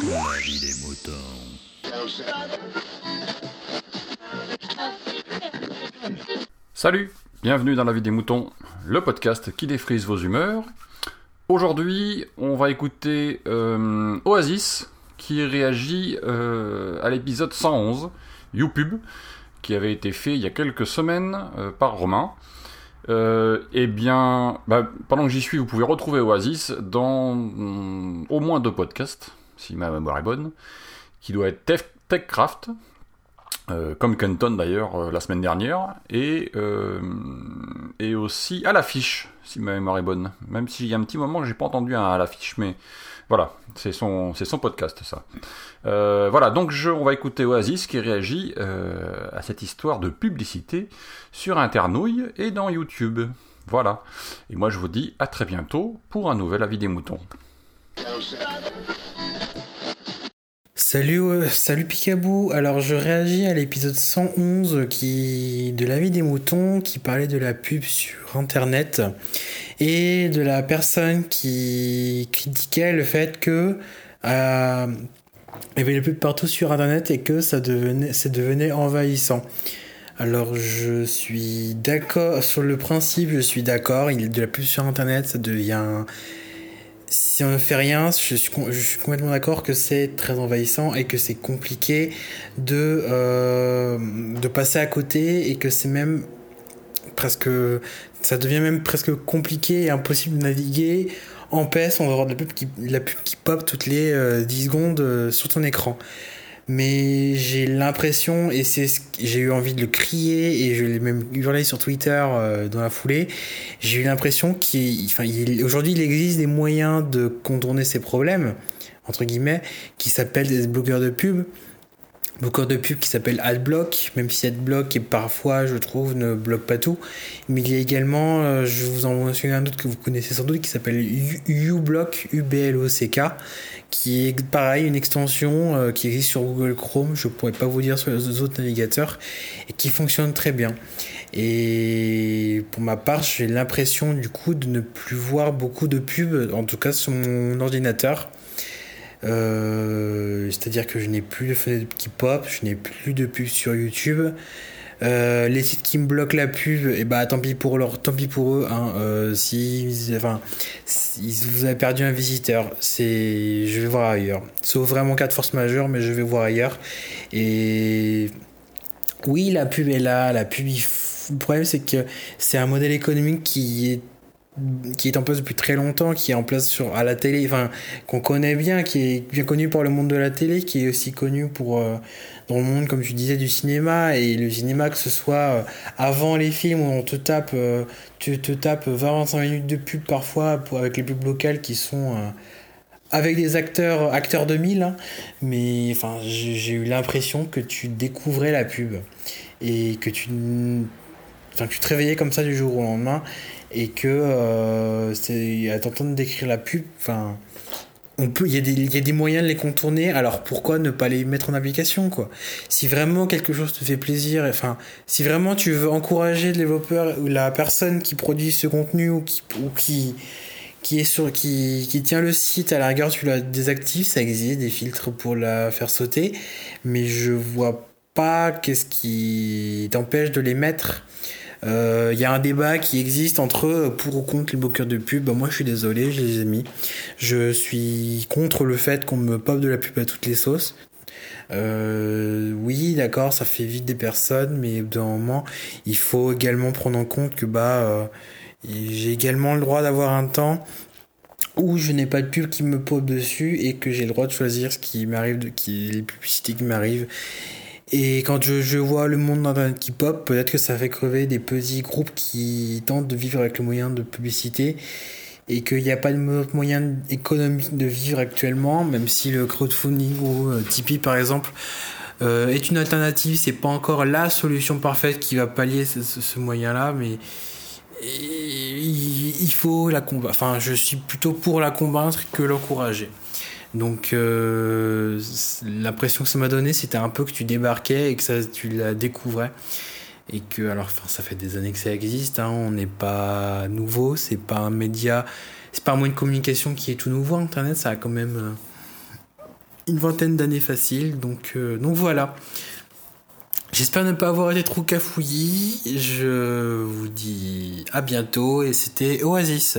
Des moutons. Salut, bienvenue dans la vie des moutons, le podcast qui défrise vos humeurs. Aujourd'hui, on va écouter euh, Oasis qui réagit euh, à l'épisode 111, YouPub, qui avait été fait il y a quelques semaines euh, par Romain. Eh bien, bah, pendant que j'y suis, vous pouvez retrouver Oasis dans mm, au moins deux podcasts, si ma mémoire est bonne, qui doit être Tech- TechCraft, euh, comme Kenton d'ailleurs euh, la semaine dernière, et, euh, et aussi à l'affiche, si ma mémoire est bonne. Même s'il y a un petit moment que j'ai pas entendu un à l'affiche, mais voilà, c'est son, c'est son podcast ça. Voilà, donc je, on va écouter Oasis qui réagit à cette histoire de publicité sur Internouille et dans YouTube. Voilà. Et moi je vous dis à très bientôt pour un nouvel avis des moutons. Salut, euh, salut Picabou. Alors je réagis à l'épisode 111 qui de la vie des moutons qui parlait de la pub sur internet et de la personne qui critiquait le fait que euh, il y avait les pubs partout sur internet et que ça devenait, envahissant. Alors je suis d'accord sur le principe, je suis d'accord. Il de la pub sur internet, ça devient si on ne fait rien, je suis, complètement d'accord que c'est très envahissant et que c'est compliqué de, euh, de passer à côté et que c'est même presque. Ça devient même presque compliqué et impossible de naviguer en paix sans avoir de la pub qui, pop toutes les euh, 10 secondes euh, sur ton écran. Mais j'ai l'impression, et c'est j'ai eu envie de le crier, et je l'ai même hurlé sur Twitter euh, dans la foulée, j'ai eu l'impression qu'aujourd'hui il existe des moyens de contourner ces problèmes, entre guillemets, qui s'appellent des bloqueurs de pub. Bloqueurs de pub qui s'appellent Adblock, même si Adblock est parfois, je trouve, ne bloque pas tout. Mais il y a également, euh, je vous en mentionne un autre que vous connaissez sans doute, qui s'appelle uBlock, U-B-L-O-C-K, qui est pareil, une extension euh, qui existe sur Google Chrome, je pourrais pas vous dire sur les autres navigateurs, et qui fonctionne très bien. Et pour ma part, j'ai l'impression du coup de ne plus voir beaucoup de pubs, en tout cas sur mon ordinateur. Euh, C'est-à-dire que je n'ai plus de fenêtre qui pop, je n'ai plus de pubs sur YouTube. Euh, les sites qui me bloquent la pub, et bah tant pis pour leur, tant pis pour eux. Hein, euh, si, enfin, si vous avez perdu un visiteur, c'est, je vais voir ailleurs. Sauf vraiment cas de force majeure, mais je vais voir ailleurs. Et oui, la pub est là, la pub. il Le problème, c'est que c'est un modèle économique qui est qui est en place depuis très longtemps, qui est en place sur à la télé, enfin qu'on connaît bien, qui est bien connu par le monde de la télé, qui est aussi connu pour euh, dans le monde, comme tu disais, du cinéma. Et le cinéma que ce soit euh, avant les films où on te tape, euh, tu te tapes 20-25 minutes de pub parfois pour, avec les pubs locales qui sont avec des acteurs acteurs 2000, hein, mais enfin j'ai eu l'impression que tu découvrais la pub et que tu que tu te réveillais comme ça du jour au lendemain et que euh, c'est à t'entendre décrire la pub enfin on peut il y, y a des moyens de les contourner alors pourquoi ne pas les mettre en application quoi? Si vraiment quelque chose te fait plaisir enfin si vraiment tu veux encourager le développeur ou la personne qui produit ce contenu ou qui ou qui qui est sur qui, qui tient le site à la rigueur tu la désactives ça existe des filtres pour la faire sauter mais je vois pas qu'est-ce qui t'empêche de les mettre il euh, y a un débat qui existe entre pour ou contre les bloqueurs de pub. Bah, moi, je suis désolé, je les ai mis. Je suis contre le fait qu'on me pop de la pub à toutes les sauces. Euh, oui, d'accord, ça fait vite des personnes, mais d'un moment, il faut également prendre en compte que bah, euh, j'ai également le droit d'avoir un temps où je n'ai pas de pub qui me pop dessus et que j'ai le droit de choisir ce qui m'arrive, les publicités qui m'arrivent. Et quand je, je vois le monde d'internet qui pop, peut-être que ça fait crever des petits groupes qui tentent de vivre avec le moyen de publicité et qu'il n'y a pas de mo- moyen économique de vivre actuellement, même si le crowdfunding ou euh, Tipeee par exemple euh, est une alternative, c'est pas encore la solution parfaite qui va pallier ce, ce- ce moyen-là, mais il, il faut la combattre. Enfin, je suis plutôt pour la combattre que l'encourager. Donc euh, l'impression que ça m'a donné, c'était un peu que tu débarquais et que ça, tu la découvrais. Et que, alors, enfin, ça fait des années que ça existe, hein, on n'est pas nouveau, c'est pas un média, c'est pas un moyen de communication qui est tout nouveau. Internet, ça a quand même euh, une vingtaine d'années facile. Donc, donc voilà. J'espère ne pas avoir été trop cafouillis. Je vous dis à bientôt et c'était Oasis.